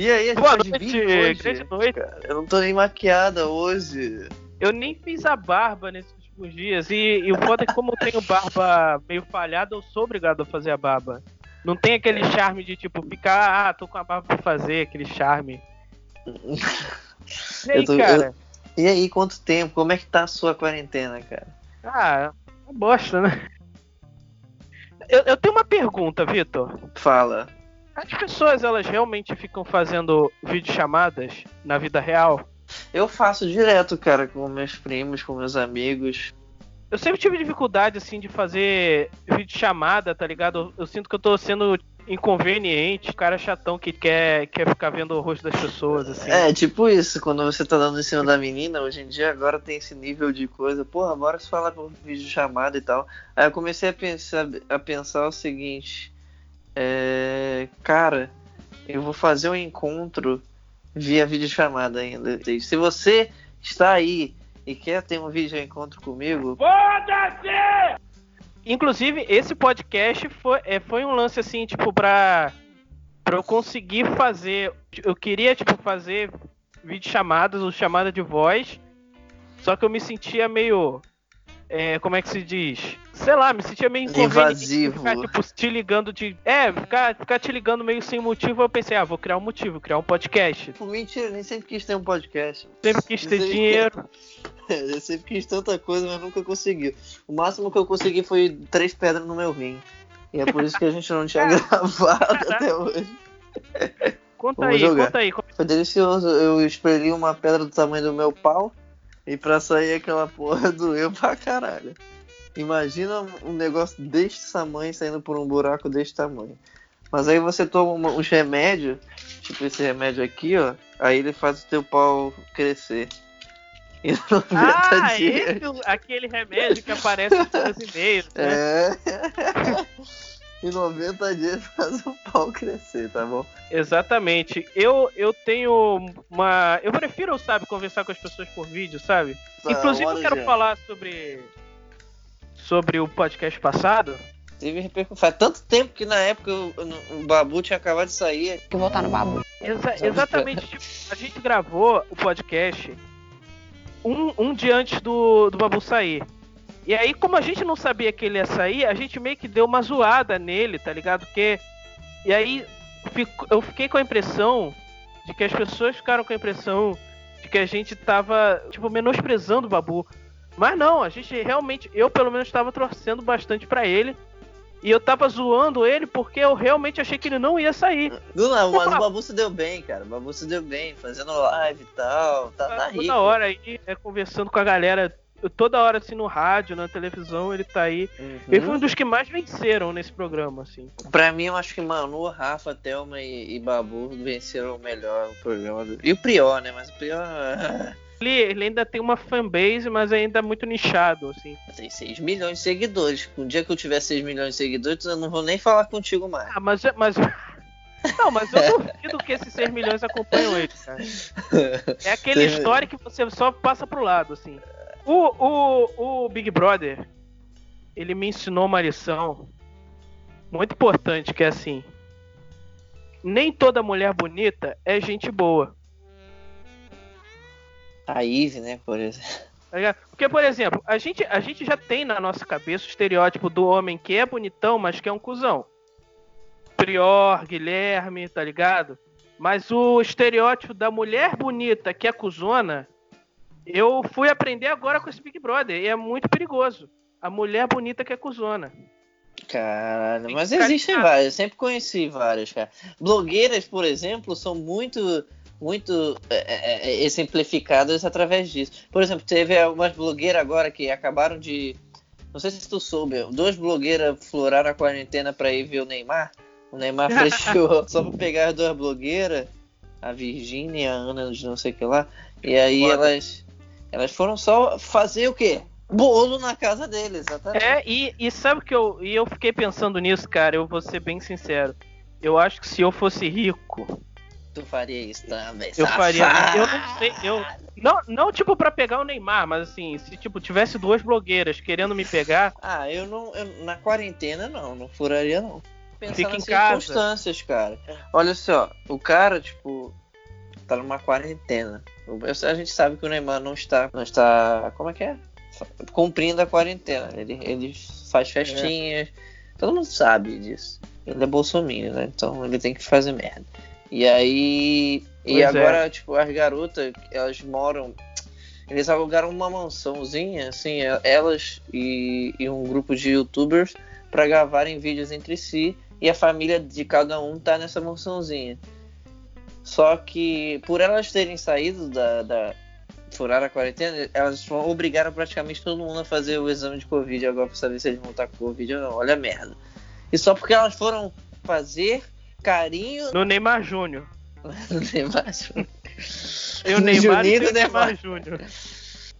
E aí, a gente Boa noite, hoje? noite. Cara, eu não tô nem maquiada hoje. Eu nem fiz a barba nesses últimos dias. E, e o foda é que, como eu tenho barba meio falhada, eu sou obrigado a fazer a barba. Não tem aquele charme de tipo ficar, ah, tô com a barba pra fazer, aquele charme. E aí, Eu tô- cara? E aí, quanto tempo? Como é que tá a sua quarentena, cara? Ah, é bosta, né? Eu, eu tenho uma pergunta, Vitor. Fala. As pessoas, elas realmente ficam fazendo videochamadas na vida real? Eu faço direto, cara, com meus primos, com meus amigos. Eu sempre tive dificuldade, assim, de fazer videochamada, tá ligado? Eu, eu sinto que eu tô sendo inconveniente, cara chatão que quer, quer ficar vendo o rosto das pessoas, assim. É, tipo isso, quando você tá dando em cima da menina, hoje em dia agora tem esse nível de coisa, porra, bora se falar por vídeo chamada e tal. Aí eu comecei a pensar, a pensar o seguinte, é, cara, eu vou fazer um encontro via videochamada ainda. Se você está aí e quer ter um vídeo encontro comigo, Inclusive, esse podcast foi, é, foi um lance, assim, tipo, pra, pra eu conseguir fazer. Eu queria, tipo, fazer videochamadas ou chamada de voz, só que eu me sentia meio. é, como é que se diz? Sei lá, me sentia meio Invasivo. Ficar, tipo, te ligando de. É, ficar, ficar te ligando meio sem motivo. Eu pensei, ah, vou criar um motivo, criar um podcast. Mentira, nem sempre quis ter um podcast. Sempre quis ter dinheiro. Eu sempre quis tanta coisa, mas nunca consegui. O máximo que eu consegui foi três pedras no meu rim. E é por isso que a gente não tinha gravado até hoje. Conta Vamos aí, jogar. conta aí. Foi delicioso. Eu espremi uma pedra do tamanho do meu pau. E pra sair aquela porra doeu pra caralho. Imagina um negócio deste tamanho saindo por um buraco deste tamanho. Mas aí você toma uma- uns remédios, tipo esse remédio aqui, ó. Aí ele faz o teu pau crescer. E 90 Ah, dias. esse, o- aquele remédio que aparece nos e-mails, né? É. em 90 dias faz o pau crescer, tá bom? Exatamente. Eu, eu tenho uma. Eu prefiro, sabe, conversar com as pessoas por vídeo, sabe? Tá, Inclusive, eu quero já. falar sobre. Sobre o podcast passado. Teve repercussão. Faz tanto tempo que na época o, o Babu tinha acabado de sair. que voltar no babu. Exa- exatamente. tipo, a gente gravou o podcast um, um dia antes do, do Babu sair. E aí, como a gente não sabia que ele ia sair, a gente meio que deu uma zoada nele, tá ligado? Porque. E aí, fico- eu fiquei com a impressão de que as pessoas ficaram com a impressão de que a gente tava, tipo, menosprezando o Babu. Mas não, a gente realmente, eu pelo menos tava torcendo bastante pra ele. E eu tava zoando ele porque eu realmente achei que ele não ia sair. Não, não, mas o Babu se deu bem, cara. O Babu se deu bem, fazendo live e tal. Tá, tá rico. toda hora aí, é, conversando com a galera, toda hora assim no rádio, na televisão, ele tá aí. Uhum. Ele foi um dos que mais venceram nesse programa, assim. Pra mim, eu acho que Manu, Rafa, Thelma e, e Babu venceram melhor o programa. do- E o Prior, né? Mas o Prior ah, Ele, ele ainda tem uma fanbase, mas ainda é muito nichado, assim. tem 6 milhões de seguidores. Um dia que eu tiver 6 milhões de seguidores, eu não vou nem falar contigo mais. Ah, mas. mas... Não, mas eu duvido que esses 6 milhões acompanham ele, cara. É aquele story que você só passa pro lado, assim. O, o, o Big Brother, ele me ensinou uma lição muito importante, que é assim. Nem toda mulher bonita é gente boa. A Ive, né, por exemplo. tá? Porque, por exemplo, a gente, a gente já tem na nossa cabeça o estereótipo do homem que é bonitão, mas que é um cuzão. Prior, Guilherme, tá ligado? Mas o estereótipo da mulher bonita que é cuzona, eu fui aprender agora com esse Big Brother. E é muito perigoso. A mulher bonita que é cuzona. Caralho, mas existem várias, eu sempre conheci várias, cara. Blogueiras, por exemplo, são muito, muito é, é, é, exemplificadas através disso. Por exemplo, teve algumas blogueiras agora que acabaram de. Não sei se tu soube, duas blogueiras floraram a quarentena pra ir ver o Neymar. O Neymar fechou só pra pegar as duas blogueiras, a Virgínia e a Ana de não sei o que lá. E aí Foda. elas, elas foram só fazer o quê? Bolo na casa deles, exatamente. É, e, e sabe que eu, e eu fiquei pensando nisso, cara, eu vou ser bem sincero. Eu acho que se eu fosse rico, Tu faria isso também, Eu faria. safado. Eu não sei. Eu, não, não tipo pra pegar o Neymar, mas assim, se tipo tivesse duas blogueiras querendo me pegar, Ah, eu não. eu- na quarentena não, não furaria não. pensar Fica nas em casa. circunstâncias, cara. Olha só, o cara, tipo, tá numa quarentena. A gente sabe que o Neymar não está. Não está. Como é que é? Cumprindo a quarentena. Ele, ele faz festinhas. Todo mundo sabe disso. Ele é bolsominion, né? Então ele tem que fazer merda. E aí. e Pois é. agora, tipo, as garotas, elas moram. Eles alugaram uma mansãozinha, assim, elas e, e um grupo de youtubers pra gravarem vídeos entre si e a família de cada um tá nessa mansãozinha. Só que por elas terem saído da, da furar a quarentena, elas obrigaram praticamente todo mundo a fazer o exame de Covid agora pra saber se eles vão estar com Covid ou não. Olha a merda. E só porque elas foram fazer carinho No Neymar Júnior. no Neymar. Eu, No Neymar e Juninho o do Neymar Neymar. Júnior.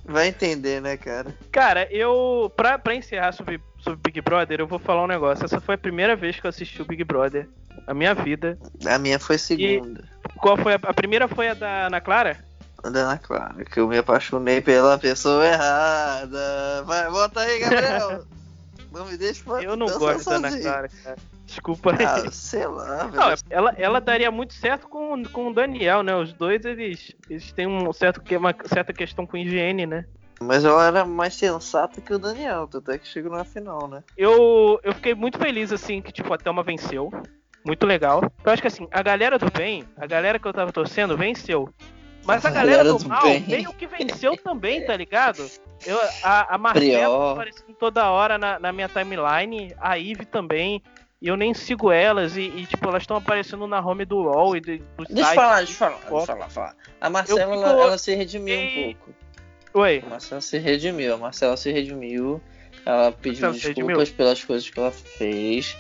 Vai entender, né, cara? Cara, eu. Pra, pra encerrar sobre, sobre Big Brother, eu vou falar um negócio. Essa foi a primeira vez que eu assisti o Big Brother. A minha vida. A minha foi segunda. Qual foi a, a primeira foi a da Ana Clara? A da Ana Clara, que eu me apaixonei pela pessoa errada. Vai, volta aí, Gabriel. não me deixa fa- Eu não gosto da Ana. Clara, cara. Desculpa aí. Ah, sei lá, velho. Não, ela, ela daria muito certo com, com o Daniel, né? Os dois, eles, eles têm um certo, que- uma certa questão com higiene, né? Mas ela era mais sensata que o Daniel, tanto é que chegou na final, né? Eu, eu fiquei muito feliz, assim, que, tipo, a Thelma venceu. Muito legal. Eu acho que, assim, a galera do bem, a galera que eu tava torcendo, venceu. Mas a A galera, galera do, do mal bem. meio que venceu também, tá ligado? Eu, a, a Marcela tá aparecendo toda hora na, na minha timeline, a Ivy também. E eu nem sigo elas, e, e, tipo, elas estão aparecendo na home do UOL e do, do Deixa eu site. falar, deixa eu falar, deixa falar, falar. A Marcela, fico- ela, ela se redimiu um Ei. pouco. Oi. A Marcela se redimiu, a Marcela se redimiu. Ela pediu Marcela desculpas pelas coisas que ela fez.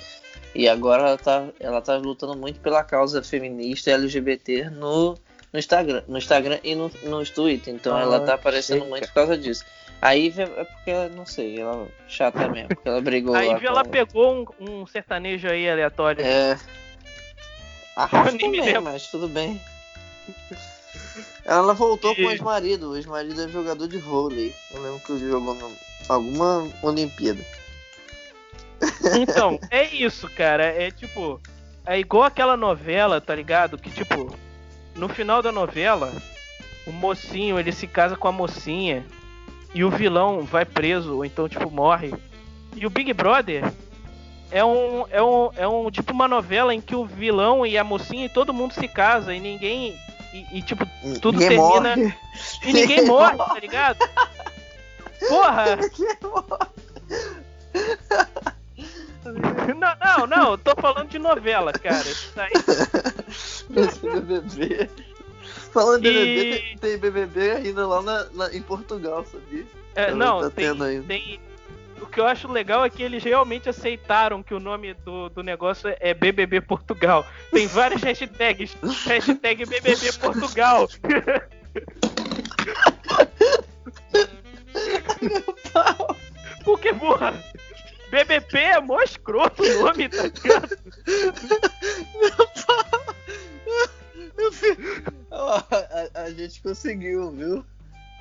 E agora ela tá, ela tá lutando muito pela causa feminista e LGBT no, no Instagram. No Instagram e no, no Twitter. Então Ah, ela tá aparecendo chega. muito por causa disso. A Ivy é porque ela, não sei, ela é chata mesmo, porque ela brigou A Ivy, ela com- pegou um, um sertanejo aí aleatório. É. Arrasta também, mas tudo bem. Ela voltou com E- o ex-marido. O ex-marido é jogador de vôlei. Eu lembro que ele jogou em alguma Olimpíada. Então, é isso, cara. É tipo. É igual aquela novela, tá ligado? Que, tipo, no final da novela, o mocinho ele se casa com a mocinha e o vilão vai preso, ou então, tipo, morre. E o Big Brother é um, é um, é um tipo uma novela em que o vilão e a mocinha e todo mundo se casa e ninguém. E, e, tipo, Tudo Ninguém termina- morre. e ninguém morre, tá ligado? Porra! Não, não, não, eu tô falando de novela, cara. Isso aí. Esse BBB. Falando de E- BBB, tem, tem BBB ainda lá na, na- em Portugal, sabia? É, não, tá tem, tem. O que eu acho legal é que eles realmente aceitaram que o nome do, do negócio é BBB Portugal. Tem várias hashtags. Hashtag BBB Portugal. Porque, porra, BBB é mó escroto o nome, tá ligado? Eu fi- Ó, a, a gente conseguiu, viu?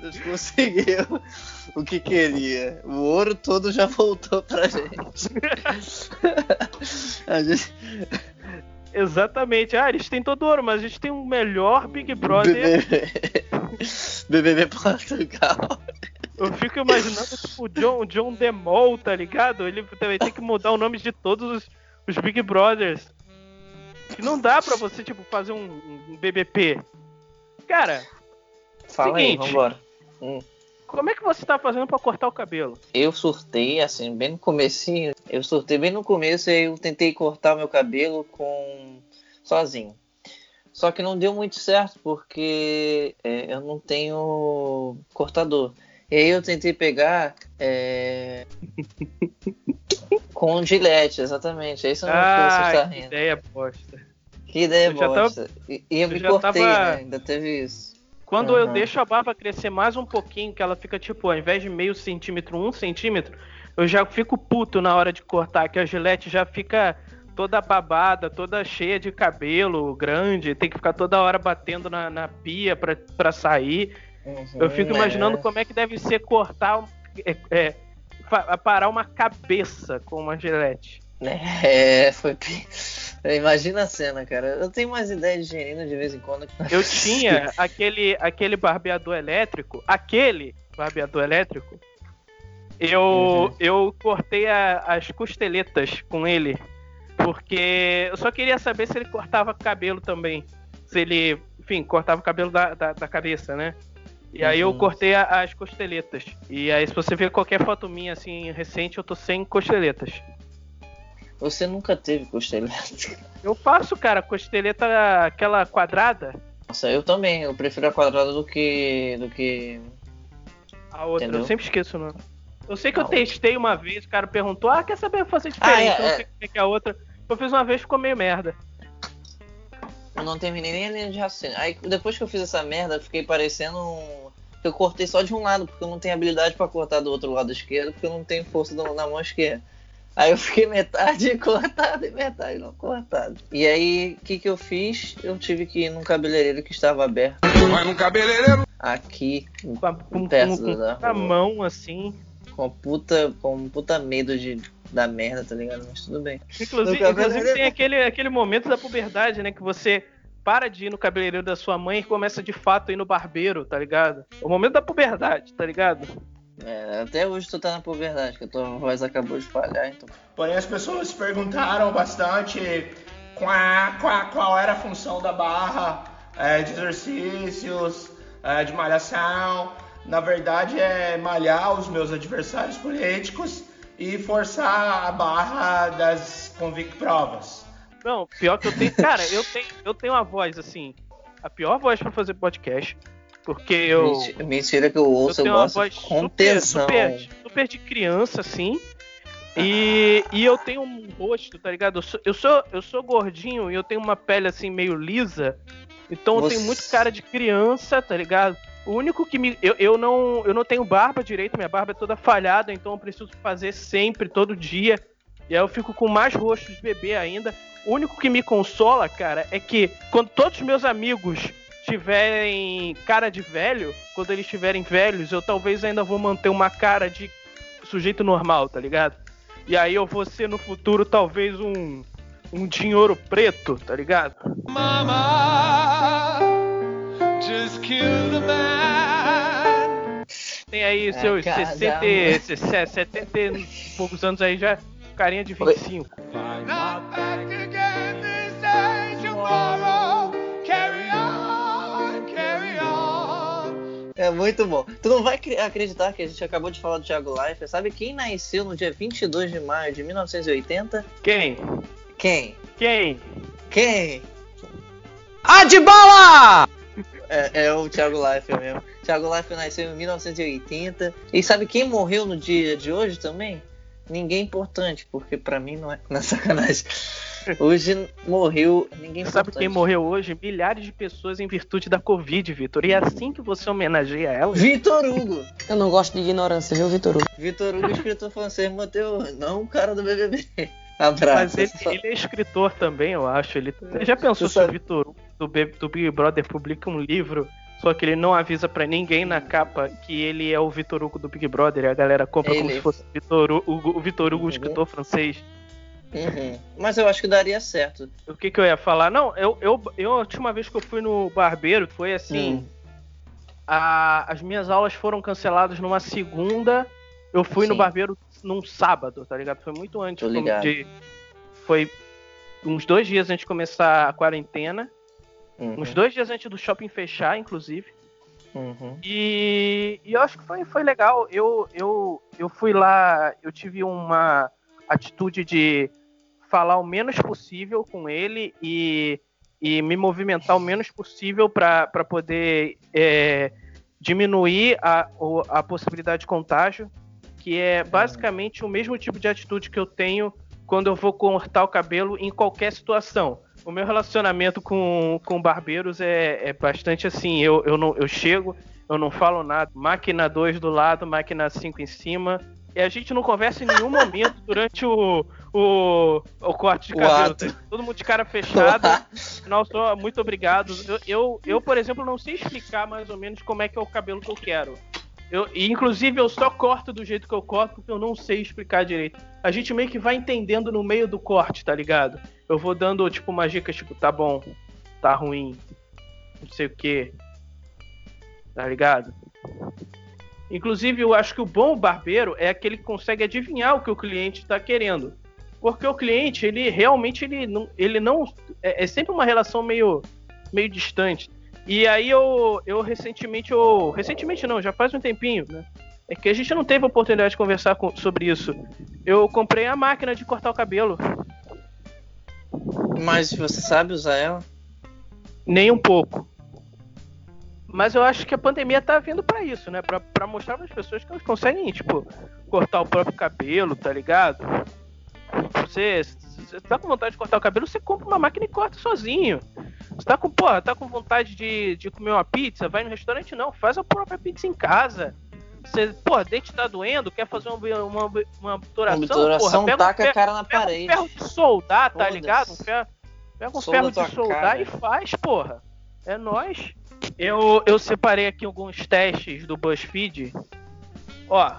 A gente conseguiu o que queria. O ouro todo já voltou pra gente. A gente... Exatamente. Ah, eles têm todo ouro, mas a gente tem o melhor Big Brother. BBB. BBB Portugal. Eu fico imaginando, tipo, o John, John DeMol, tá ligado? Ele vai ter que mudar o nome de todos os, os Big Brothers. Que não dá pra você, tipo, fazer um, um BBP. Cara, Fala aí, Seguinte. vambora. como é que você tá fazendo pra cortar o cabelo? Eu surtei, assim, bem no comecinho. Eu surtei bem no começo e eu tentei cortar meu cabelo com sozinho. Só que não deu muito certo porque é, eu não tenho cortador. E aí eu tentei pegar é, com gilete, exatamente. É isso mesmo que você está Ah, rindo. ideia bosta. Que Eu já tava-. E, eu eu me cortei, tava- né? Ainda teve isso. Quando eu Aham. deixo a barba crescer mais um pouquinho, que ela fica, tipo, ao invés de meio centímetro, um centímetro, eu já fico puto na hora de cortar, que a gilete já fica toda babada, toda cheia de cabelo grande, tem que ficar toda hora batendo na, na pia pra, pra sair. Eu fico Hum, imaginando é. como é que deve ser cortar, é, é, parar uma cabeça com uma gilete. É, foi. Imagina a cena, cara. Eu tenho mais ideias de gerina de vez em quando. Eu tinha aquele, aquele barbeador elétrico. Aquele barbeador elétrico. Eu, uhum. eu cortei a, as costeletas com ele. Porque eu só queria saber se ele cortava cabelo também. Se ele, enfim, cortava o cabelo da, da, da cabeça, né? E aí eu uhum. cortei a, as costeletas. E aí, se você ver qualquer foto minha assim recente, eu tô sem costeletas. Você nunca teve costeleta? Eu faço, cara, costeleta aquela quadrada. Nossa, eu também. Eu prefiro a quadrada do que. do que. A outra, Entendeu? eu sempre esqueço o nome. Eu sei que a eu testei uma vez, o cara perguntou, ah, quer saber fazer diferente? Ah, é, eu não sei é. como é que é a outra. Eu fiz uma vez ficou meio merda. Eu não terminei nem a linha de raciocínio. Aí depois que eu fiz essa merda, eu fiquei parecendo um. Eu cortei só de um lado, porque eu não tenho habilidade para cortar do outro lado esquerdo, porque eu não tenho força na mão esquerda. Aí eu fiquei metade cortado e metade não cortado. E aí, o que, que eu fiz? Eu tive que ir num cabeleireiro que estava aberto. Vai num cabeleireiro? Aqui, com, perto com, da a mão, assim. Com puta, com puta medo de da merda, tá ligado? Mas tudo bem. Inclusive, inclusive tem aquele, aquele momento da puberdade, né? Que você para de ir no cabeleireiro da sua mãe e começa de fato a ir no barbeiro, tá ligado? O momento da puberdade, tá ligado? É, até hoje tu tá na puberdade, que a tua voz acabou de falhar, então. Porém, as pessoas perguntaram bastante qual, qual, qual era a função da barra é, de exercícios, é, de malhação. Na verdade, é malhar os meus adversários políticos e forçar a barra das convict provas. Não, pior que eu tenho. Cara, eu tenho, eu tenho uma voz assim. A pior voz para fazer podcast. Porque eu. Mentira que eu ouço, eu, tenho eu gosto uma voz com super, super, super, de criança, assim. E, e eu tenho um rosto, tá ligado? Eu sou, eu sou, eu sou gordinho e eu tenho uma pele assim meio lisa. Então Você... eu tenho muito cara de criança, tá ligado? O único que me. Eu, eu, não, eu não tenho barba direito, minha barba é toda falhada, então eu preciso fazer sempre, todo dia. E aí eu fico com mais rosto de bebê ainda. O único que me consola, cara, é que quando todos os meus amigos tiverem cara de velho, quando eles estiverem velhos, eu talvez ainda vou manter uma cara de sujeito normal, tá ligado? E aí eu vou ser no futuro talvez um um dinheiro preto, tá ligado? Mama, just kill the man. Tem aí seus é, 60, 70 e poucos anos aí já, carinha de 25. Oi. É muito bom. Tu não vai acreditar que a gente acabou de falar do Thiago Leifert. Sabe quem nasceu no dia 22 de maio de 1980? Quem? Quem? Quem? Quem? De bola! É, é, o Thiago Leifert mesmo. Thiago Leifert nasceu em 1980. E sabe quem morreu no dia de hoje também? Ninguém importante, porque para mim não é, não é sacanagem. Hoje morreu ninguém Sabe quem morreu hoje? Milhares de pessoas em virtude da Covid, Vitor. E é assim que você homenageia ela? Vitor Hugo! Eu não gosto de ignorância, viu, Vitor Hugo? Vitor Hugo, escritor francês, Mateu, não o cara do BBB. Abraço. Mas ele, ele, é escritor também, eu acho. Ele, ele já pensou se o Vitor Hugo do, do Big Brother publica um livro só que ele não avisa para ninguém na capa que ele é o Vitor Hugo do Big Brother e a galera compra ele... como se fosse Vitor Hugo, o Vitor Hugo, o escritor francês. Uhum. Mas eu acho que daria certo. O que, que eu ia falar? Não, eu, eu, eu, a última vez que eu fui no barbeiro foi assim. Hum. A, as minhas aulas foram canceladas numa segunda. Eu fui Sim. no barbeiro num sábado, tá ligado? Foi muito antes de. Foi uns dois dias antes de começar a quarentena. Uhum. Uns dois dias antes do shopping fechar, inclusive. Uhum. E, e eu acho que foi, foi legal. Eu, eu, eu fui lá, eu tive uma atitude de falar o menos possível com ele e, e me movimentar o menos possível para poder é, diminuir a, a possibilidade de contágio, que é basicamente o mesmo tipo de atitude que eu tenho quando eu vou cortar o cabelo em qualquer situação. O meu relacionamento com, com barbeiros é, é bastante assim, eu, eu, não, eu chego, eu não falo nada, máquina 2 do lado, máquina 5 em cima, e a gente não conversa em nenhum momento durante o, o, o corte de cabelo. Tá? Todo mundo de cara fechado. Não, só muito obrigado. Eu, eu, eu, por exemplo, não sei explicar mais ou menos como é que é o cabelo que eu quero. Eu, e, inclusive, eu só corto do jeito que eu corto porque eu não sei explicar direito. A gente meio que vai entendendo no meio do corte, tá ligado? Eu vou dando, tipo, uma dica, tipo, tá bom, tá ruim, não sei o que. Tá ligado? Inclusive, eu acho que o bom barbeiro é aquele que consegue adivinhar o que o cliente está querendo. Porque o cliente, ele realmente ele não, ele não é, é, sempre uma relação meio, meio distante. E aí eu, eu recentemente, eu, recentemente não, já faz um tempinho, né? É que a gente não teve oportunidade de conversar com, sobre isso. Eu comprei a máquina de cortar o cabelo. Mas você sabe usar ela? Nem um pouco. Mas eu acho que a pandemia tá vindo para isso, né? Pra, pra mostrar para as pessoas que elas conseguem, tipo, cortar o próprio cabelo, tá ligado? Você, você tá com vontade de cortar o cabelo, você compra uma máquina e corta sozinho. Você tá com, porra, tá com vontade de, de comer uma pizza, vai no restaurante, não, faz a própria pizza em casa. Você, porra, dente tá doendo, quer fazer uma, uma, uma obturação, uma obturação porra, taca um ferro, a cara na pega parede. um ferro de soldar, tá ligado? Um ferro, pega um Solda ferro de soldar cara. e faz, porra. É nóis. Eu, eu separei aqui alguns testes do BuzzFeed. Ó,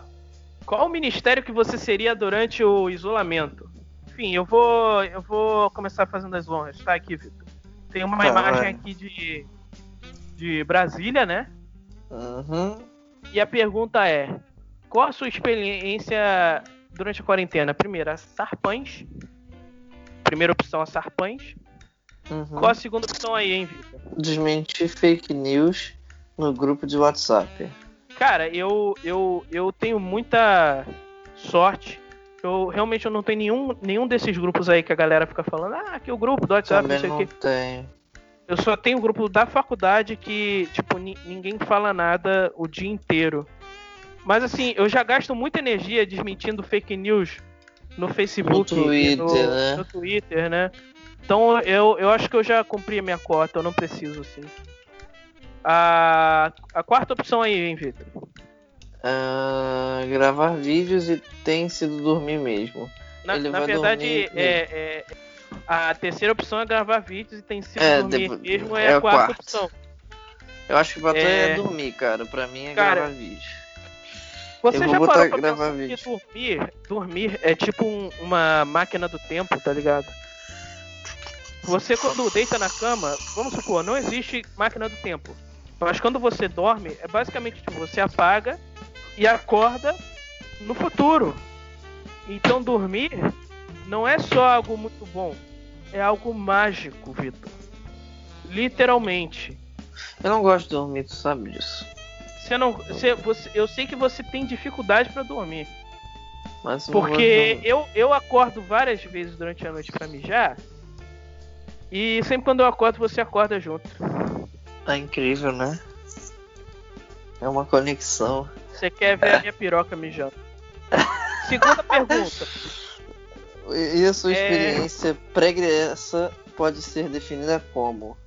qual o ministério que você seria durante o isolamento? Enfim, eu vou eu vou começar fazendo as honras, tá aqui, Vitor. Tem uma Tá, imagem aqui de de Brasília, né? Uhum. E a pergunta é: qual a sua experiência durante a quarentena? Primeira, Sarpães. Primeira opção, a Sarpães. Uhum. Qual a segunda opção aí, hein, Vitor? Desmentir fake news no grupo de WhatsApp. Cara, eu, eu, eu tenho muita sorte. Eu realmente eu não tenho nenhum, nenhum desses grupos aí que a galera fica falando, ah, aqui é o grupo do WhatsApp, Também não sei o quê. tenho. Eu só tenho o grupo da faculdade que, tipo, ni- ninguém fala nada o dia inteiro. Mas assim, eu já gasto muita energia desmentindo fake news no Facebook, No e no, Twitter, né? no Twitter, né? Então eu, eu acho que eu já cumpri a minha cota, eu não preciso, assim. A, a quarta opção aí, hein, Vitor? Ah, gravar vídeos e tem sido dormir mesmo. Na, na verdade, é, é- a terceira opção é gravar vídeos e tem sido É, dormir mesmo é, é a quarta quarta. opção. Eu acho que tu é... É. dormir, cara. Pra mim é Cara, gravar vídeo. Você Eu já parou pra gravar pensar que vídeo. dormir, dormir é tipo um- uma máquina do tempo, tá ligado? Você quando deita na cama, vamos supor, não existe máquina do tempo. Mas quando você dorme, é basicamente tipo, você apaga e acorda no futuro. Então dormir não é só algo muito bom, é algo mágico, Vitor. Literalmente. Eu não gosto de dormir, tu sabe disso. Você não, você, você, eu sei que você tem dificuldade pra dormir. Mas eu Porque eu, eu acordo várias vezes durante a noite pra mijar. E sempre quando eu acordo, você acorda junto. É incrível, né? É uma conexão. Você quer ver a minha piroca mijando. Segunda pergunta. E a sua É. experiência pregressa pode ser definida como?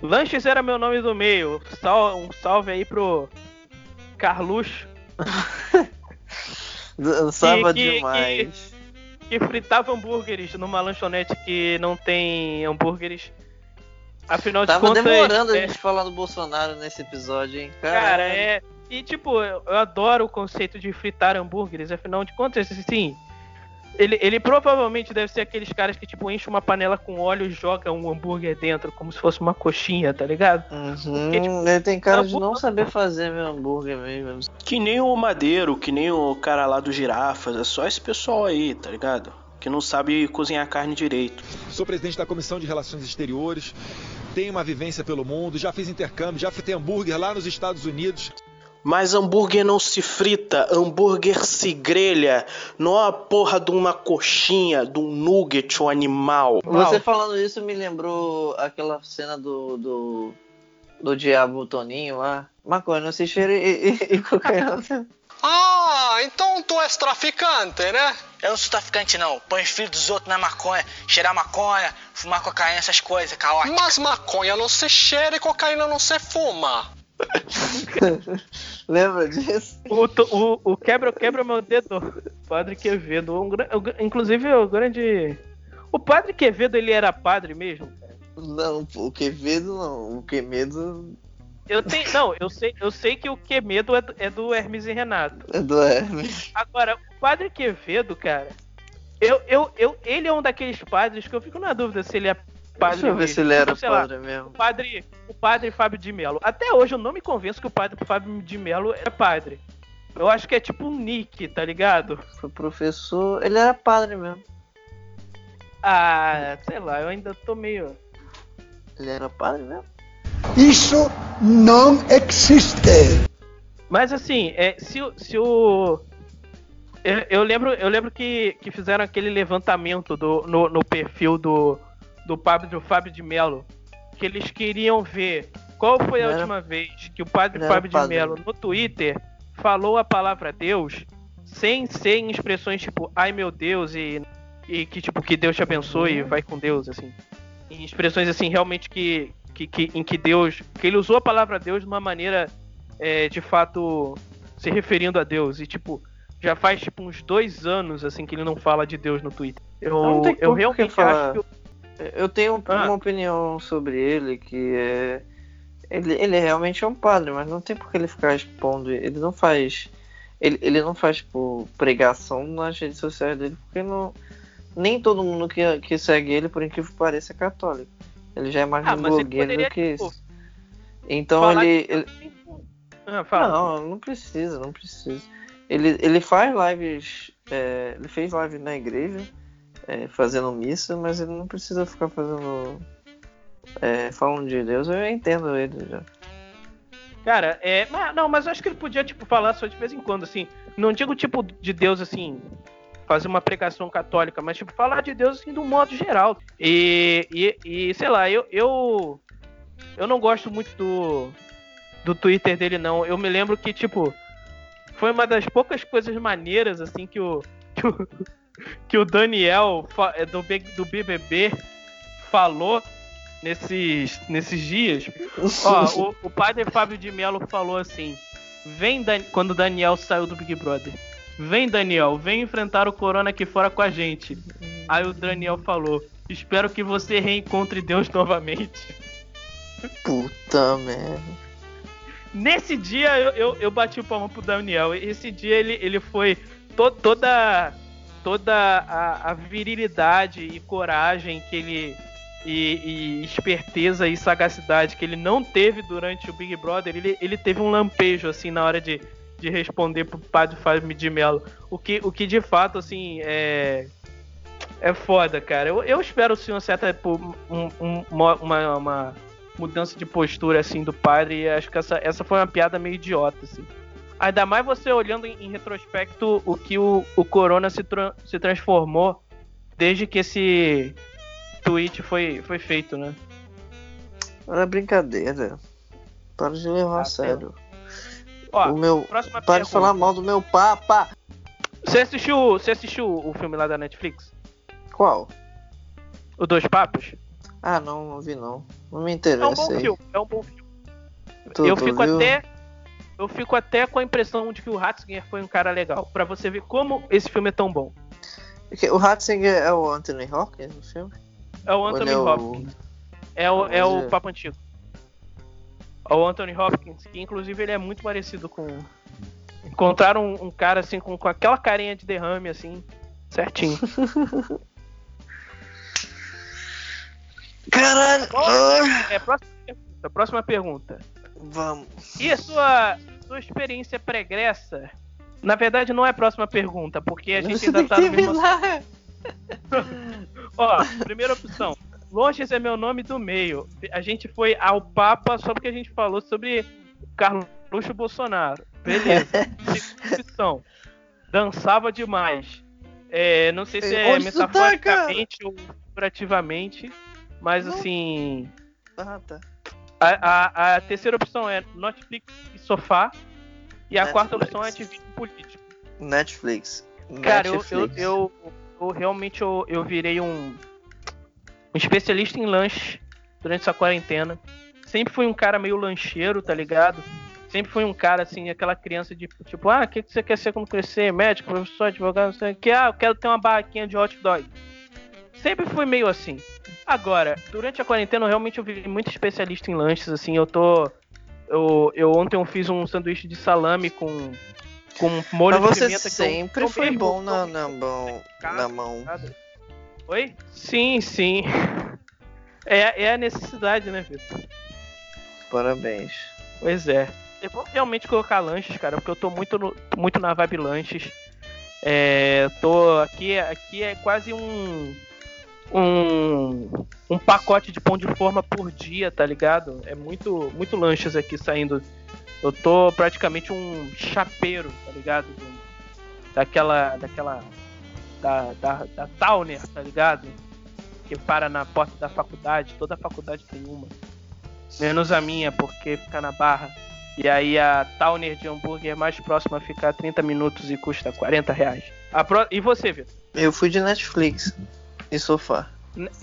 Lanches era meu nome do meio. Sal- um salve aí pro Carluxo, Dançava que- demais. Que fritava hambúrgueres numa lanchonete que não tem hambúrgueres. Afinal de Tava contas. demorando a é- gente falar do Bolsonaro nesse episódio, hein? Cara, é. E tipo, eu eu adoro o conceito de fritar hambúrgueres, afinal de contas, assim. Ele, ele provavelmente deve ser aqueles caras que, tipo, enchem uma panela com óleo e joga um hambúrguer dentro, como se fosse uma coxinha, tá ligado? Uhum, Porque, tipo, ele tem cara de hambúrguer- não saber fazer meu hambúrguer mesmo. Que nem o Madeiro, que nem o cara lá do Girafas, é só esse pessoal aí, tá ligado? Que não sabe cozinhar carne direito. Sou presidente da Comissão de Relações Exteriores, tenho uma vivência pelo mundo, já fiz intercâmbio, já fritei hambúrguer lá nos Estados Unidos. Mas hambúrguer não se frita, hambúrguer se grelha. Não é a porra de uma coxinha, de um nugget, um animal. Você falando isso me lembrou aquela cena do. do, do Diabo Toninho lá. Maconha, não se cheira e, e, e cocaína. Ah, então tu és traficante, né? Eu não sou traficante, não. Põe os filhos dos outros na maconha, cheirar maconha, fumar cocaína, essas coisas, caótico. Mas maconha não se cheira e cocaína não se fuma. Lembra disso? O, to- o, o quebra, quebra meu dedo. Padre Quevedo. um gra- inclusive, o grande. O Padre Quevedo, ele era padre mesmo? Não, o Quevedo não. O Quemedo. Eu tenho. Não, eu sei, eu sei que o Quemedo é do, é do Hermes e Renato. É do Hermes. Agora, o padre Quevedo, cara. Eu, eu, eu, ele é um daqueles padres que eu fico na dúvida se ele é padre. Deixa eu ver mesmo. se ele era Tipo, sei lá, padre mesmo. o padre, o padre Fábio de Mello. Até hoje eu não me convenço que o padre Fábio de Mello é padre. Eu acho que é tipo um nick, tá ligado? Foi professor. Ele era padre mesmo. Ah, sei lá, eu ainda tô meio. Ele era padre mesmo. Isso não existe. Mas assim, é, se, o- se o. Eu, eu lembro, eu lembro que, que fizeram aquele levantamento do, no, no perfil do, do, Pablo, do Fábio de Mello. Que eles queriam ver qual foi a Não era- última vez que o padre era Fábio de. Mello no Twitter falou a palavra Deus sem ser em expressões tipo ai meu Deus e, e que tipo que Deus te abençoe vai com Deus assim em expressões assim realmente que, que, que em que Deus que ele usou a palavra Deus de uma maneira é, de fato se referindo a Deus e tipo já faz tipo uns dois anos assim que ele não fala de Deus no Twitter eu, tem eu realmente acho que Eu tenho Ah. uma opinião sobre ele que é. Ele, ele realmente é um padre, mas não tem por que ele ficar expondo. Ele não faz. Ele, ele não faz, tipo, pregação nas redes sociais dele, porque não. Nem todo mundo que, que segue ele, por incrível que pareça, é católico. Ele já é mais Ah, um blogueiro do que tipo, isso. Então ele, ele- Ah. Não, não precisa, não precisa. Ele, ele faz lives. é, ele fez live na igreja, é, fazendo missa, mas ele não precisa ficar fazendo. é, falando de Deus, eu entendo ele já. Cara, é. Mas, não, mas eu acho que ele podia, tipo, falar só de vez em quando, assim. Não digo tipo de Deus assim. Fazer uma pregação católica, mas tipo, falar de Deus assim de um modo geral. E, e, e, sei lá, eu, eu. Eu não gosto muito do. Do Twitter dele, não. Eu me lembro que, tipo. Foi uma das poucas coisas maneiras, assim, que o. Que o, que o Daniel é, do, B- do BBB falou nesses, nesses dias. Ó, o, o padre Fábio de Mello falou assim: Vem Dan- quando o Daniel saiu do Big Brother. Vem, Daniel, vem enfrentar o Corona aqui fora com a gente. Aí o Daniel falou: Espero que você reencontre Deus novamente. Puta merda. Nesse dia eu, eu, eu bati o palmo pro Daniel. Esse dia ele, ele foi to- toda toda a, a virilidade e coragem que ele e, e esperteza e sagacidade que ele não teve durante o Big Brother, ele, ele teve um lampejo assim na hora de, de responder pro padre Fábio de Mello. O que, o que de fato assim é é foda, cara. Eu, eu espero sim uma certa pô, um- um- uma, uma mudança de postura assim do padre e acho que essa, essa foi uma piada meio idiota assim. Ainda mais você olhando em, em retrospecto o que o, o Corona se, tra- se transformou desde que esse tweet foi, foi feito, né? Era brincadeira. Para de levar Ah, a sério. Ó, o meu. próxima Para de pergunta. falar mal do meu papa. Você assistiu, você assistiu o filme lá da Netflix? Qual? O Dois Papos? Ah, não, não vi não. Não me É um interessa bom filme, é um bom filme. Tu- eu tu fico viu? até eu fico até com a impressão de que o Ratzinger foi um cara legal, Pra você ver como esse filme é tão bom. O Ratzinger é o Anthony Hopkins no filme? É o Ou Anthony ele é o- Hopkins. É o, é o é- Papo Antigo. É o Anthony Hopkins, que inclusive ele é muito parecido com. Encontraram um, um cara assim com, com aquela carinha de derrame assim, certinho. Caralho! É, próxima pergunta. Próxima pergunta. Vamos. E a sua, sua experiência pregressa? Na verdade, não é a próxima pergunta, porque a gente Você ainda tá no mesmo. Ó, primeira opção. Longes é meu nome do meio. A gente foi ao Papa só porque a gente falou sobre Carluxo Bolsonaro. Beleza. Segunda opção. Dançava demais. É, não sei se é Onde tá, metaforicamente ou figurativamente, mas assim. Ah, tá. A, a- a terceira opção é Netflix e sofá. E a quarta Netflix. opção é ativismo político. Netflix. Cara, eu, eu, Netflix. eu, eu realmente eu, eu virei um, um especialista em lanche durante essa quarentena. Sempre fui um cara meio lancheiro, tá ligado? Sempre fui um cara, assim, aquela criança de tipo, ah, o que, que você quer ser quando crescer? Médico, professor, advogado, não sei o que. Ah, eu quero ter uma barraquinha de hot dog. Sempre fui meio assim. Agora, durante a quarentena, eu realmente eu virei muito especialista em lanches, assim, eu tô. Eu, eu ontem eu fiz um sanduíche de salame com, com molho Mas de você pimenta. que eu- sempre eu foi bom na, na mão. Na mão. Oi? Sim, sim. É, é a necessidade, né, Vitor? Parabéns. Pois é. Eu vou realmente colocar lanches, cara, porque eu tô muito, no- muito na vibe lanches. É, tô aqui, aqui é quase um, um um pacote de pão de forma por dia, tá ligado? É muito muito lanches aqui saindo. Eu tô praticamente um chapeiro, tá ligado? Do- Daquela daquela da, da, da Towner, tá ligado? Que para na porta da faculdade, toda faculdade tem uma. Menos a minha, porque fica na barra. E aí a Towner de hambúrguer mais próxima fica a 30 minutos e custa 40 reais. Pro- E você, Vitor? Eu fui de Netflix e sofá.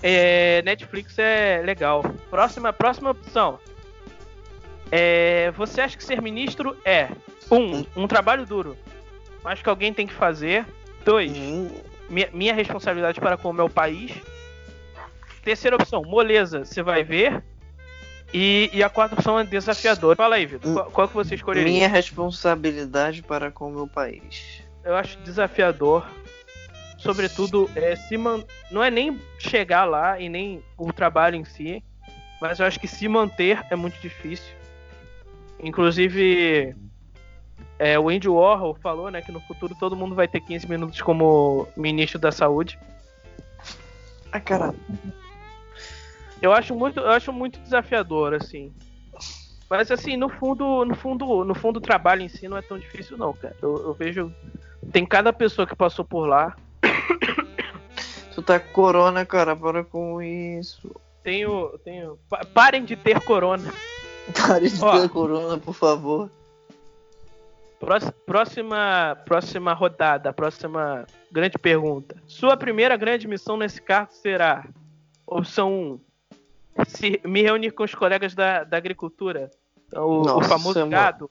É, Netflix é legal. Próxima, próxima opção. É, você acha que ser ministro é um, um trabalho duro, mas que alguém tem que fazer. Dois, minha, minha responsabilidade para com o meu país. Terceira opção, moleza, você vai ver. E, e a quarta opção é desafiador. Fala aí, Vitor. Qual, qual que você escolheria? Minha responsabilidade para com o meu país. eu acho desafiador. Sobretudo, é, se man... não é nem chegar lá e nem o trabalho em si, mas eu acho que se manter é muito difícil. Inclusive, é, o Andy Warhol falou né, que no futuro todo mundo vai ter 15 minutos como ministro da saúde. Ah, caralho. Eu acho muito, eu acho muito desafiador, assim. Mas assim, no fundo, no fundo, no fundo o trabalho em si não é tão difícil não, cara. Eu, eu vejo tem cada pessoa que passou por lá. Tu tá com corona, cara, para com isso. Tenho, tenho. pa- Parem de ter corona. Pare de Ó. ter corona, por favor. Próxima, próxima rodada, próxima grande pergunta. Sua primeira grande missão nesse cargo será opção 1, se me reunir com os colegas da, da agricultura, o, o Nossa, famoso mano. gado.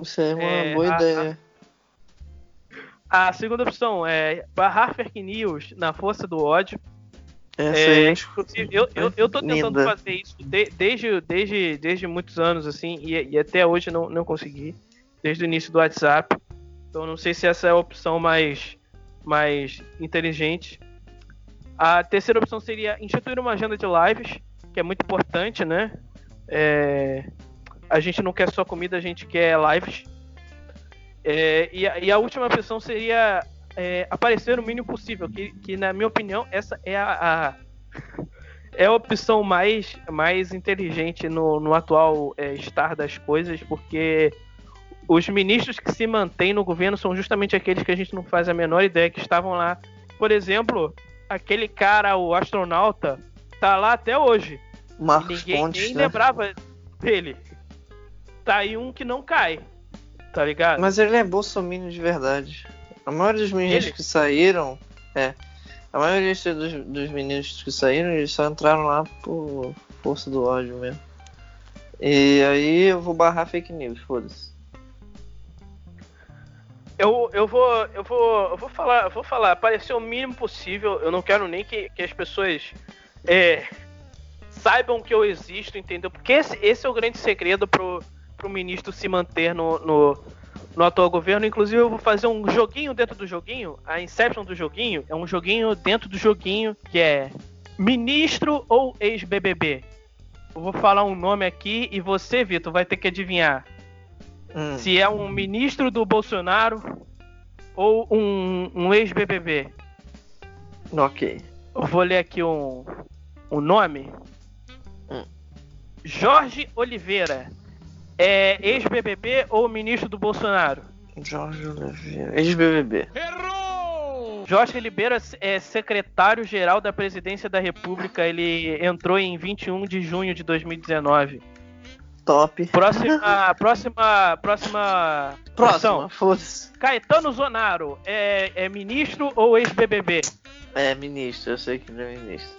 Isso é uma É, boa a- ideia. A segunda opção é barrar fake news na força do ódio. É, é eu, eu, eu tô tentando linda. fazer isso de- desde, desde, desde muitos anos, assim, e, e até hoje não, não consegui. Desde o início do WhatsApp. Então não sei se essa é a opção mais, mais inteligente. A terceira opção seria instituir uma agenda de lives, que é muito importante, né? É, a gente não quer só comida, a gente quer lives. É, e, a, e a última opção seria é, aparecer o mínimo possível, que, que na minha opinião essa é a, a- é a opção mais, mais inteligente no, no atual é, estar das coisas, porque os ministros que se mantêm no governo são justamente aqueles que a gente não faz a menor ideia que estavam lá. Por exemplo, aquele cara, o astronauta, tá lá até hoje. Marcos Ninguém Pontes, nem né? lembrava dele. Tá aí um que não cai. Tá ligado? Mas ele é bolsominion de verdade. A maioria dos meninos Ele? que saíram. É. A maioria dos, dos meninos que saíram, eles só entraram lá por força do ódio mesmo. E aí eu vou barrar fake news, foda-se. Eu, eu vou eu vou eu vou falar eu vou falar parecer o mínimo possível eu não quero nem que, que as pessoas é, saibam que eu existo entendeu porque esse, esse é o grande segredo pro, pro ministro se manter no, no, no atual governo inclusive eu vou fazer um joguinho dentro do joguinho a Inception do joguinho é um joguinho dentro do joguinho que é ministro ou ex-BBB eu vou falar um nome aqui e você Vitor vai ter que adivinhar Hum. se é um ministro do Bolsonaro ou um, um ex-BBB. Ok. Eu vou ler aqui um, um nome. Hum. Jorge Oliveira. É ex-BBB ou ministro do Bolsonaro? Jorge Oliveira. Ex-BBB. Jorge Oliveira é secretário-geral da Presidência da República. Ele entrou em 21 de junho de 2019. Top. Próxima. próxima. Próxima. Próxima, foda-se. Caetano Zonaro é, é ministro ou ex-BBB? É, ministro, eu sei que ele é ministro.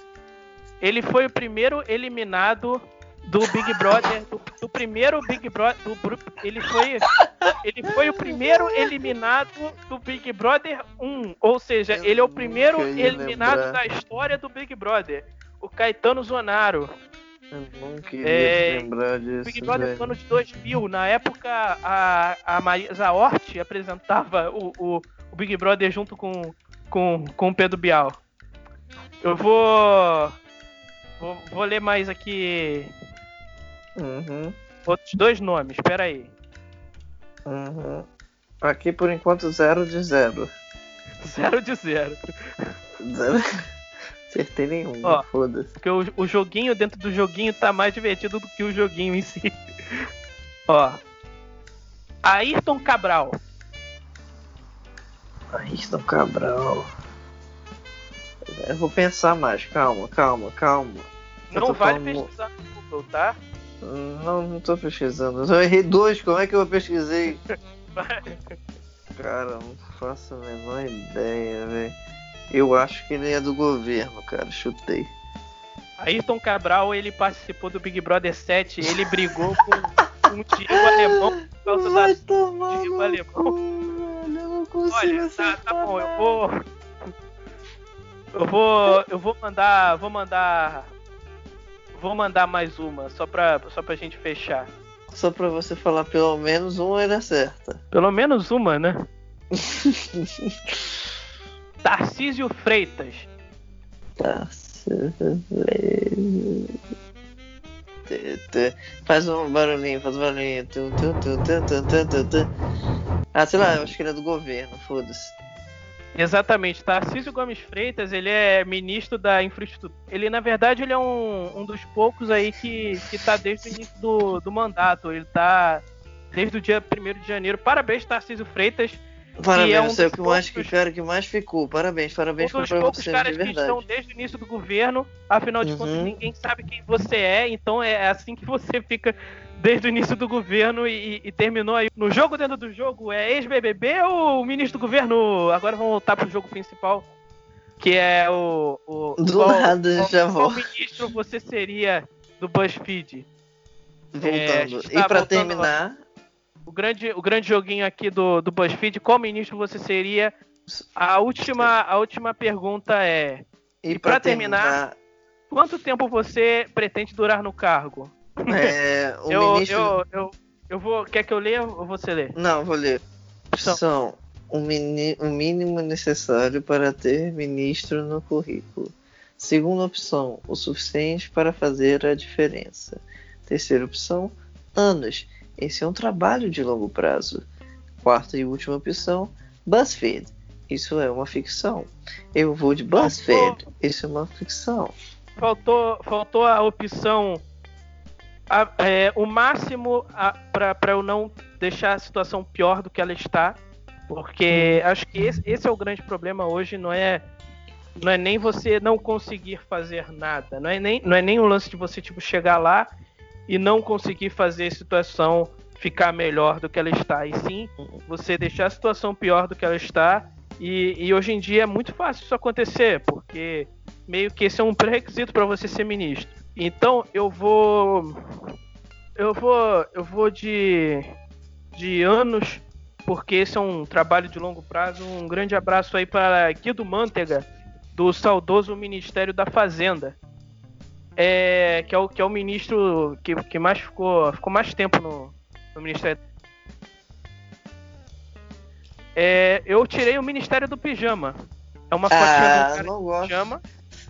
Ele foi o primeiro eliminado do Big Brother, do, do primeiro Big Brother, do, ele foi ele foi o primeiro eliminado do Big Brother 1, ou seja, ele é o primeiro eliminado lembrar. da história do Big Brother, o Caetano Zonaro. Eu não queria É, lembrar disso. Big Brother velho. no ano de 2000, na época a, a Marisa Hort apresentava o, o, o Big Brother junto com, com, com o Pedro Bial. Eu vou, vou. Vou ler mais aqui Uhum, outros dois nomes, pera aí. uhum. Aqui por enquanto zero de zero. Zero de zero. Zero. Acertei nenhum, foda-se. Porque o, o joguinho dentro do joguinho tá mais divertido do que o joguinho em si. Ó. Ayrton Cabral. Ayrton Cabral. Eu vou pensar mais, calma, calma, calma. Não vale falando- pesquisar no Google, tá? Não, não tô pesquisando. Eu errei dois, como é que eu pesquisei? Cara, não faço a menor ideia, velho. Eu acho que ele é do governo, cara. Chutei. Ayrton Cabral, ele participou do Big Brother 7, ele brigou com, com o Diego Alemão por causa da tomar no Alemão. cu, velho. Eu não consigo Olha, tá, tá bom, eu vou. Eu vou. Eu vou mandar. Vou mandar. Vou mandar mais uma, só pra, só pra gente fechar. Só pra você falar pelo menos um, ele acerta. Pelo menos uma, né? Tarcísio Freitas. Tê, tê. Faz um barulhinho, faz um barulhinho. Ah, sei lá, eu acho que ele é do governo, foda-se. Exatamente, Tarcísio Gomes Freitas, ele é ministro da infraestrutura. Ele, na verdade, ele é um, um dos poucos aí que, que tá desde o início do, do mandato. Ele tá desde o dia 1 de janeiro. Parabéns, Tarcísio Freitas. Parabéns, é um você é o que mais que poucos- cara que mais ficou. Parabéns, parabéns um dos poucos você caras de que estão desde o início do governo. Afinal de Uhum. contas, ninguém sabe quem você é, então é assim que você fica desde o início do governo e, e terminou aí. No jogo dentro do jogo, é ex-BBB ou o ministro do governo? Agora vamos voltar pro jogo principal, que é o. o Do qual, nada, qual, já qual volto. ministro você seria do BuzzFeed? É, Voltando. gente e pra voltando terminar, O grande, o grande joguinho aqui do, do BuzzFeed, qual ministro você seria? A última, a última pergunta é: e, E pra pra terminar, quanto tempo você pretende durar no cargo? é, o eu, ministro. eu, eu, eu vou. Quer que eu leia ou você lê? Não, vou ler. São- São o, mini- o mínimo necessário para ter ministro no currículo. Segunda opção, o suficiente para fazer a diferença. Terceira opção, anos. Esse é um trabalho de longo prazo. Quarta e última opção, BuzzFeed. Isso é uma ficção. Eu vou de BuzzFeed. Isso é uma ficção. Faltou, faltou a opção. a- é, o máximo para eu não deixar a situação pior do que ela está. Porque acho que esse, esse é o grande problema hoje, não é. Não é nem você não conseguir fazer nada. Não é nem, não é nem o lance de você tipo, chegar lá e não conseguir fazer a situação ficar melhor do que ela está. E sim, você deixar a situação pior do que ela está. E, e hoje em dia é muito fácil isso acontecer, porque meio que esse é um pré-requisito para você ser ministro. Então eu vou. Eu vou. Eu vou de. de anos, porque esse é um trabalho de longo prazo. Um grande abraço aí para Guido Mantega, do saudoso Ministério da Fazenda. É, que, é o, que é o ministro que, que mais ficou, ficou mais tempo no, no Ministério. É, eu tirei o Ministério do Pijama. É uma fotinha Ah, do cara não de gosto. pijama.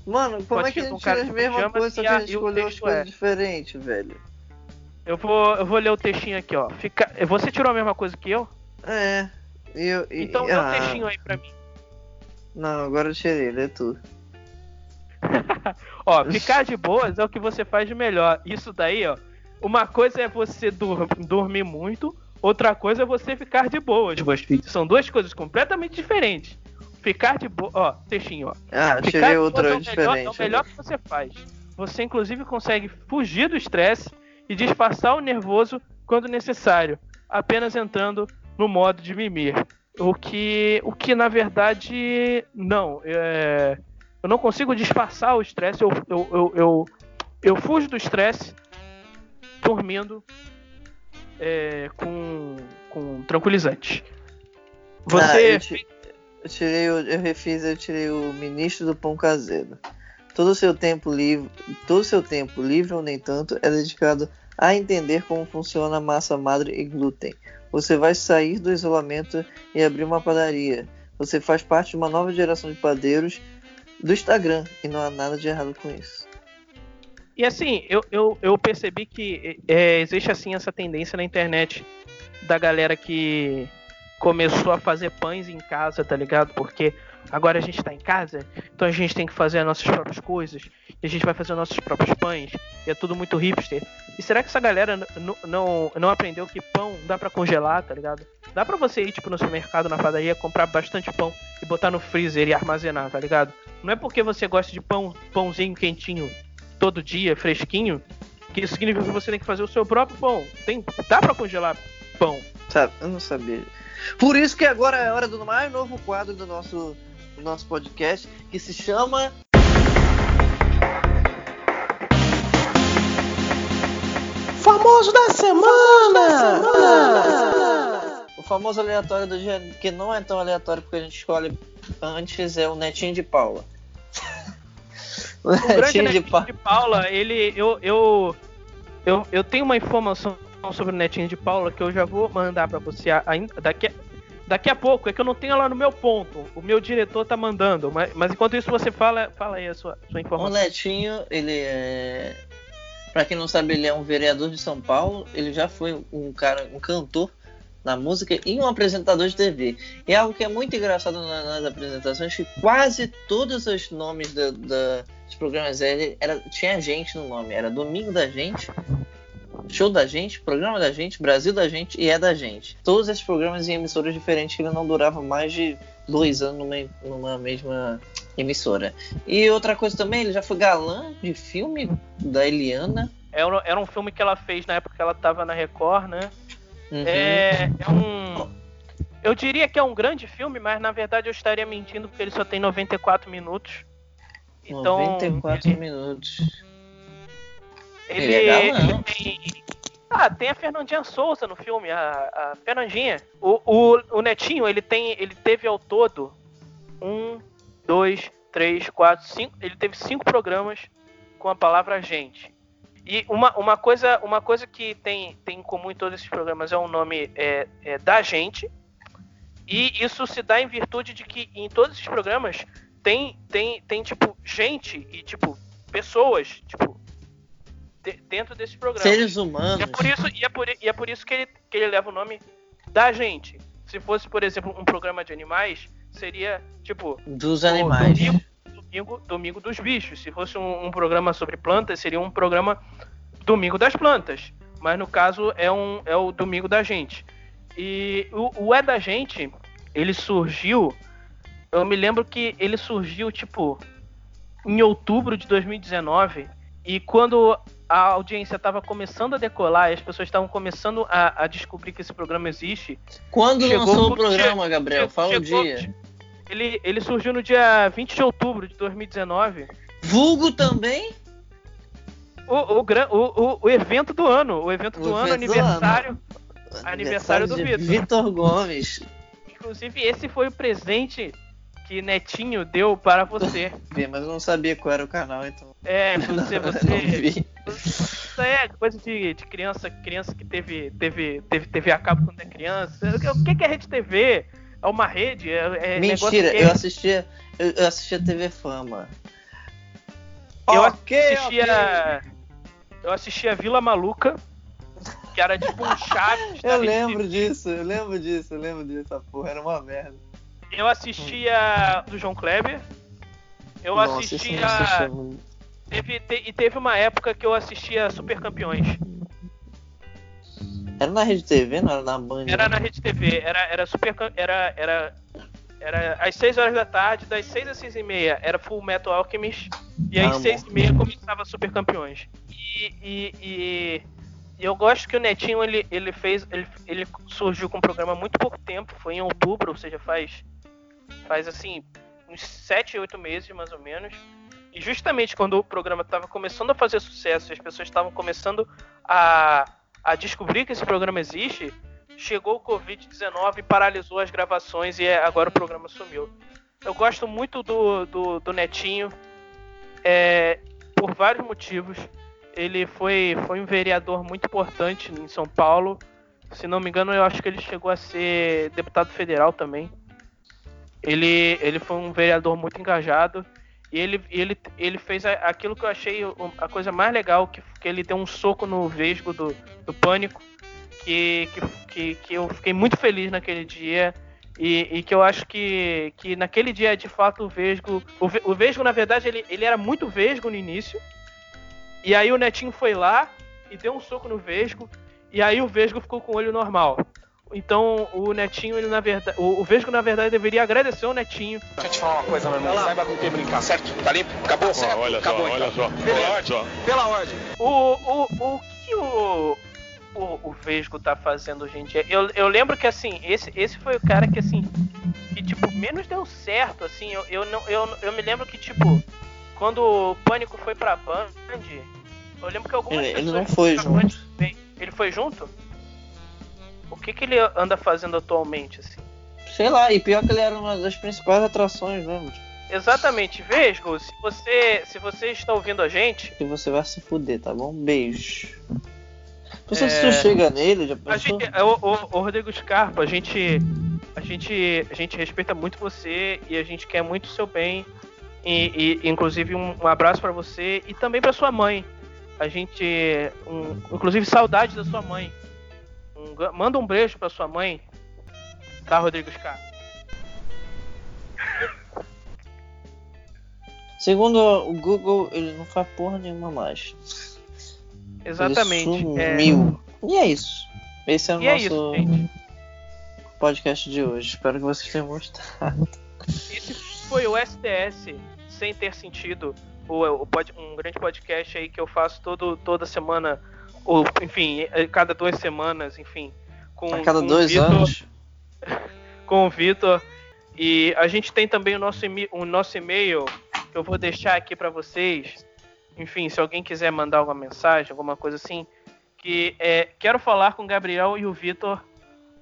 Mano, como é que a Fotinha um gente cara tira as de mesmas coisas, que a gente o escolheu as texto coisas é- diferentes, velho? Eu vou, eu vou ler o textinho aqui, ó. Fica, você tirou a mesma coisa que eu? É. E eu, e, Então e- lê o ah, textinho aí pra mim. Não, agora eu tirei, lê tu. Ó, ficar de boas é o que você faz de melhor. Isso daí, ó. Uma coisa é você dur- dormir muito, outra coisa é você ficar de boas. São duas coisas completamente diferentes. Ficar de boa, ó, textinho, ó. Ah, Ficar tirei outra boas é o melhor, é diferente. o melhor que você faz. Você inclusive consegue fugir do estresse e disfarçar o nervoso quando necessário, apenas entrando no modo de mimir. O que, o que na verdade não, é, eu não consigo disfarçar o estresse. Eu, eu, eu, eu, eu fujo do estresse dormindo é, com, com tranquilizante. Ah, Você eu, ti- eu tirei eu refiz, eu tirei o ministro do pão caseiro. Todo o seu tempo livre, todo seu tempo livre ou nem tanto é dedicado a entender como funciona a massa madre e glúten. Você vai sair do isolamento e abrir uma padaria. Você faz parte de uma nova geração de padeiros do Instagram e não há nada de errado com isso. E assim, eu, eu, eu percebi que é, existe assim essa tendência na internet da galera que começou a fazer pães em casa, tá ligado? Porque agora a gente tá em casa, então a gente tem que fazer as nossas próprias coisas, e a gente vai fazer os nossos próprios pães, e é tudo muito hipster. E será que essa galera não, não aprendeu que pão dá para congelar, tá ligado? Dá pra você ir, tipo, no supermercado, na padaria, comprar bastante pão e botar no freezer e armazenar, tá ligado? Não é porque você gosta de pão, pãozinho quentinho todo dia, fresquinho, que isso significa que você tem que fazer o seu próprio pão. Tem, dá pra congelar pão. Sabe, eu não sabia. Por isso que agora é hora do mais novo quadro do nosso, do nosso podcast, que se chama. Famoso da semana! O famoso aleatório do dia, que não é tão aleatório porque a gente escolhe antes, é o Netinho de Paula. O grande Netinho de, pa... de Paula, ele. Eu, eu, eu, eu tenho uma informação sobre o Netinho de Paula que eu já vou mandar para você ainda daqui a, daqui a pouco. É que eu não tenho lá no meu ponto. O meu diretor tá mandando. Mas, mas enquanto isso você fala, fala aí a sua, sua informação. O Netinho, ele é. Pra quem não sabe, ele é um vereador de São Paulo. Ele já foi um cara, um cantor na música e um apresentador de TV. E algo que é muito engraçado nas apresentações que quase todos os nomes da, da, dos programas era, era, tinha gente no nome. Era Domingo da Gente, Show da Gente, Programa da Gente, Brasil da Gente e É da Gente. Todos esses programas em emissoras diferentes que ele não durava mais de dois anos numa, numa mesma emissora. E outra coisa também, ele já foi galã de filme da Eliana. Era, era um filme que ela fez na época que ela tava na Record, né? Uhum. É, é um. Eu diria que é um grande filme, mas na verdade eu estaria mentindo porque ele só tem 94 minutos. Então, 94 ele... minutos. Ele, ele, é ele tem. Ah, tem a Fernandinha Souza no filme, a, a Fernandinha. O, o, o, Netinho, ele tem. Ele teve ao todo um, dois, três, quatro, cinco. Ele teve cinco programas com a palavra gente. E uma, uma, coisa, uma coisa que tem, tem em comum em todos esses programas é o nome é, é da gente. E isso se dá em virtude de que em todos esses programas tem, tem, tem tipo, gente e, tipo, pessoas, tipo, de, dentro desse programa. Seres humanos. E é por isso, e é por, e é por isso que, ele, que ele leva o nome da gente. Se fosse, por exemplo, um programa de animais, seria, tipo... Dos animais. Domingo, domingo, domingo dos bichos. Se fosse um, um programa sobre plantas, seria um programa Domingo das Plantas. Mas no caso é, um, é o Domingo da Gente. E o, o É da Gente, ele surgiu. Eu me lembro que ele surgiu, tipo, em outubro de 2019. E quando a audiência estava começando a decolar e as pessoas estavam começando a, a, descobrir que esse programa existe. Quando lançou o programa, Gabriel? Fala o dia. Ele, ele surgiu no dia 20 de outubro de 2019. Vulgo também? O, o, o, o, evento do ano. O evento do ano, evento aniversário. Do ano. Aniversário do Vitor. Vitor Gomes. Inclusive, esse foi o presente que Netinho deu para você. Mas eu não sabia qual era o canal, então. É, você, você. Isso é coisa de, de criança, criança que teve, teve, teve TV a cabo quando é criança. O que, que é Rede TV? É uma rede? É, é Mentira, que... eu assistia. Eu assistia TV Fama. Eu okay, assistia. Okay. Eu assistia Vila Maluca, que era tipo um Chaves. eu lembro disso, eu lembro disso, eu lembro disso. porra era uma merda. Eu assistia do João Kleber. Eu Nossa, assistia. Teve, te, e teve uma época que eu assistia Super Campeões. Era na Rede TV, não era na Band? Era na Rede TV, era, era super. Era, era, era às 6 horas da tarde, das 6 às 6 e meia era Full Metal Alchemist, e às 6 e meia começava Super Campeões. E, e, e, e, eu gosto que o Netinho ele, ele fez. Ele, ele surgiu com um programa há muito pouco tempo, foi em outubro, ou seja, faz. Faz assim, uns 7, 8 meses mais ou menos. E justamente quando o programa estava começando a fazer sucesso e as pessoas estavam começando a, a descobrir que esse programa existe, chegou o Covid-19 e paralisou as gravações e é, agora o programa sumiu. Eu gosto muito do, do, do Netinho. é, por vários motivos. Ele foi, foi um vereador muito importante em São Paulo. Se não me engano, eu acho que ele chegou a ser deputado federal também. Ele, ele foi um vereador muito engajado. E ele, ele, ele fez aquilo que eu achei a coisa mais legal, que, que ele deu um soco no vesgo do, do pânico. Que, que, que, eu fiquei muito feliz naquele dia. E, e, que eu acho que, que naquele dia, de fato, o Vesgo. O, o Vesgo, na verdade, ele, ele era muito Vesgo no início. E aí o Netinho foi lá e deu um soco no Vesgo. E aí o Vesgo ficou com o olho normal. Então o Netinho, ele na verdade. O, o Vesgo, na verdade, deveria agradecer o Netinho. Deixa eu te falar uma coisa, meu irmão. Saiba com quem brincar, certo? Tá limpo? Acabou? Certo? olha Acabou, só, olha então. só. Pela Olha ordem. só. Pela ordem. O, o, o que o, o, o Vesgo tá fazendo hoje em dia? Eu, eu lembro que assim, esse, esse foi o cara que assim. Que tipo, menos deu certo, assim. Eu, eu, não, eu, eu me lembro que, tipo, quando o Pânico foi pra Band, eu lembro que algumas Ele- ele pessoas não foi Band junto. também. Ele foi junto? O que, que ele anda fazendo atualmente, assim? Sei lá, e pior que ele era uma das principais atrações, né? Exatamente, Vesgo, se você, se você está ouvindo a gente, Que você vai se fuder, tá bom? Beijo. Você É. se tu chega nele, já A pensou? gente, o, o- o Rodrigo Scarpa, a gente, a gente, a gente respeita muito você e a gente quer muito o seu bem. E, e, inclusive um, um abraço pra você e também pra sua mãe. A gente, um- inclusive saudade da sua mãe. Um manda um beijo pra sua mãe, tá, Rodrigo Scarpa? Segundo o Google, ele não faz porra nenhuma mais. Exatamente. Ele é, sumiu. E é isso. Esse é o e é nosso isso, gente. podcast de hoje. Espero que vocês tenham gostado. Esse foi o STS sem ter sentido. O, um grande podcast aí que eu faço todo, toda semana, ou enfim, cada duas semanas, enfim. Com, A cada com o dois Vitor- anos. Com o Vitor. E a gente tem também o nosso, o nosso e-mail, que eu vou deixar aqui pra vocês. Enfim, se alguém quiser mandar alguma mensagem, alguma coisa assim, que é quero falar com o Gabriel e o Vitor,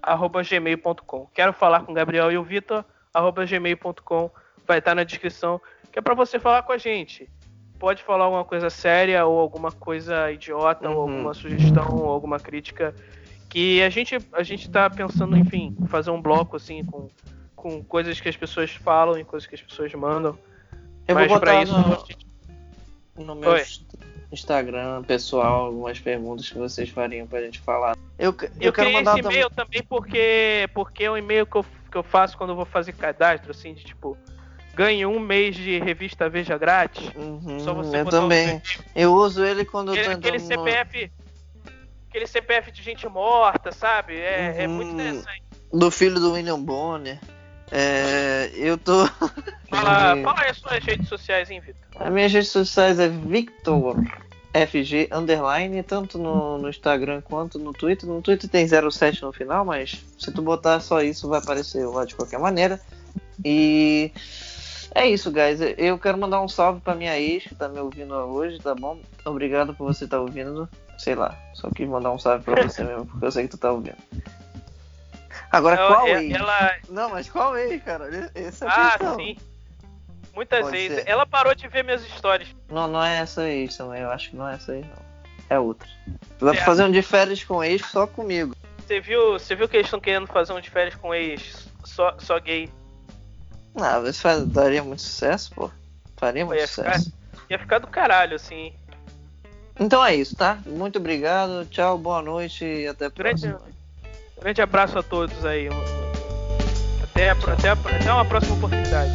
arroba gmail.com. Quero falar com o Gabriel e o Vitor, arroba gmail.com. Vai estar na descrição, que é pra você falar com a gente. Pode falar alguma coisa séria ou alguma coisa idiota ou Uhum. alguma sugestão ou alguma crítica que a gente a gente tá pensando, enfim, fazer um bloco assim com, com coisas que as pessoas falam e coisas que as pessoas mandam. Eu Mas botar isso no, a no meu Oi. Instagram pessoal algumas perguntas que vocês fariam pra gente falar. Eu, eu, Eu, quero criei mandar esse e-mail também porque, porque é um e-mail que eu, que eu faço quando eu vou fazer cadastro, assim, de tipo, ganhe um mês de revista Veja grátis. Uhum, Só você eu também. Eu uso ele quando eu tô Aquele, aquele CPF. Aquele CPF de gente morta, sabe? É, é muito Uhum. interessante. do filho do William Bonner. É, eu tô. Fala, E- fala aí as suas redes sociais, hein, Vitor? As minhas redes sociais é Victor FG underline, tanto no, no Instagram quanto no Twitter. No Twitter tem 07 no final, mas se tu botar só isso vai aparecer lá de qualquer maneira. E é isso, guys. Eu quero mandar um salve pra minha ex que tá me ouvindo hoje, tá bom? Obrigado por você estar ouvindo. Sei lá, só quis mandar um salve pra você mesmo, porque eu sei que tu tá ouvindo. Agora, Ela- qual ela- ex? ela- Não, mas qual ex, cara? Essa é a Ah, questão. sim. Muitas Pode vezes. ser. Ela parou de ver minhas histórias. Não, não é essa ex também. Eu acho que não é essa ex, não. É outra. Vai É. fazer um de férias com ex só comigo. Você viu, você viu que eles estão querendo fazer um de férias com ex só, só gay? Ah, isso faz- daria muito sucesso, pô. Faria muito Ia ficar, sucesso. ia ficar do caralho, assim. Então é isso, tá? Muito obrigado. Tchau, boa noite e até a Grande- próxima. Grande abraço a todos aí. Até, a- até, a- até uma próxima oportunidade.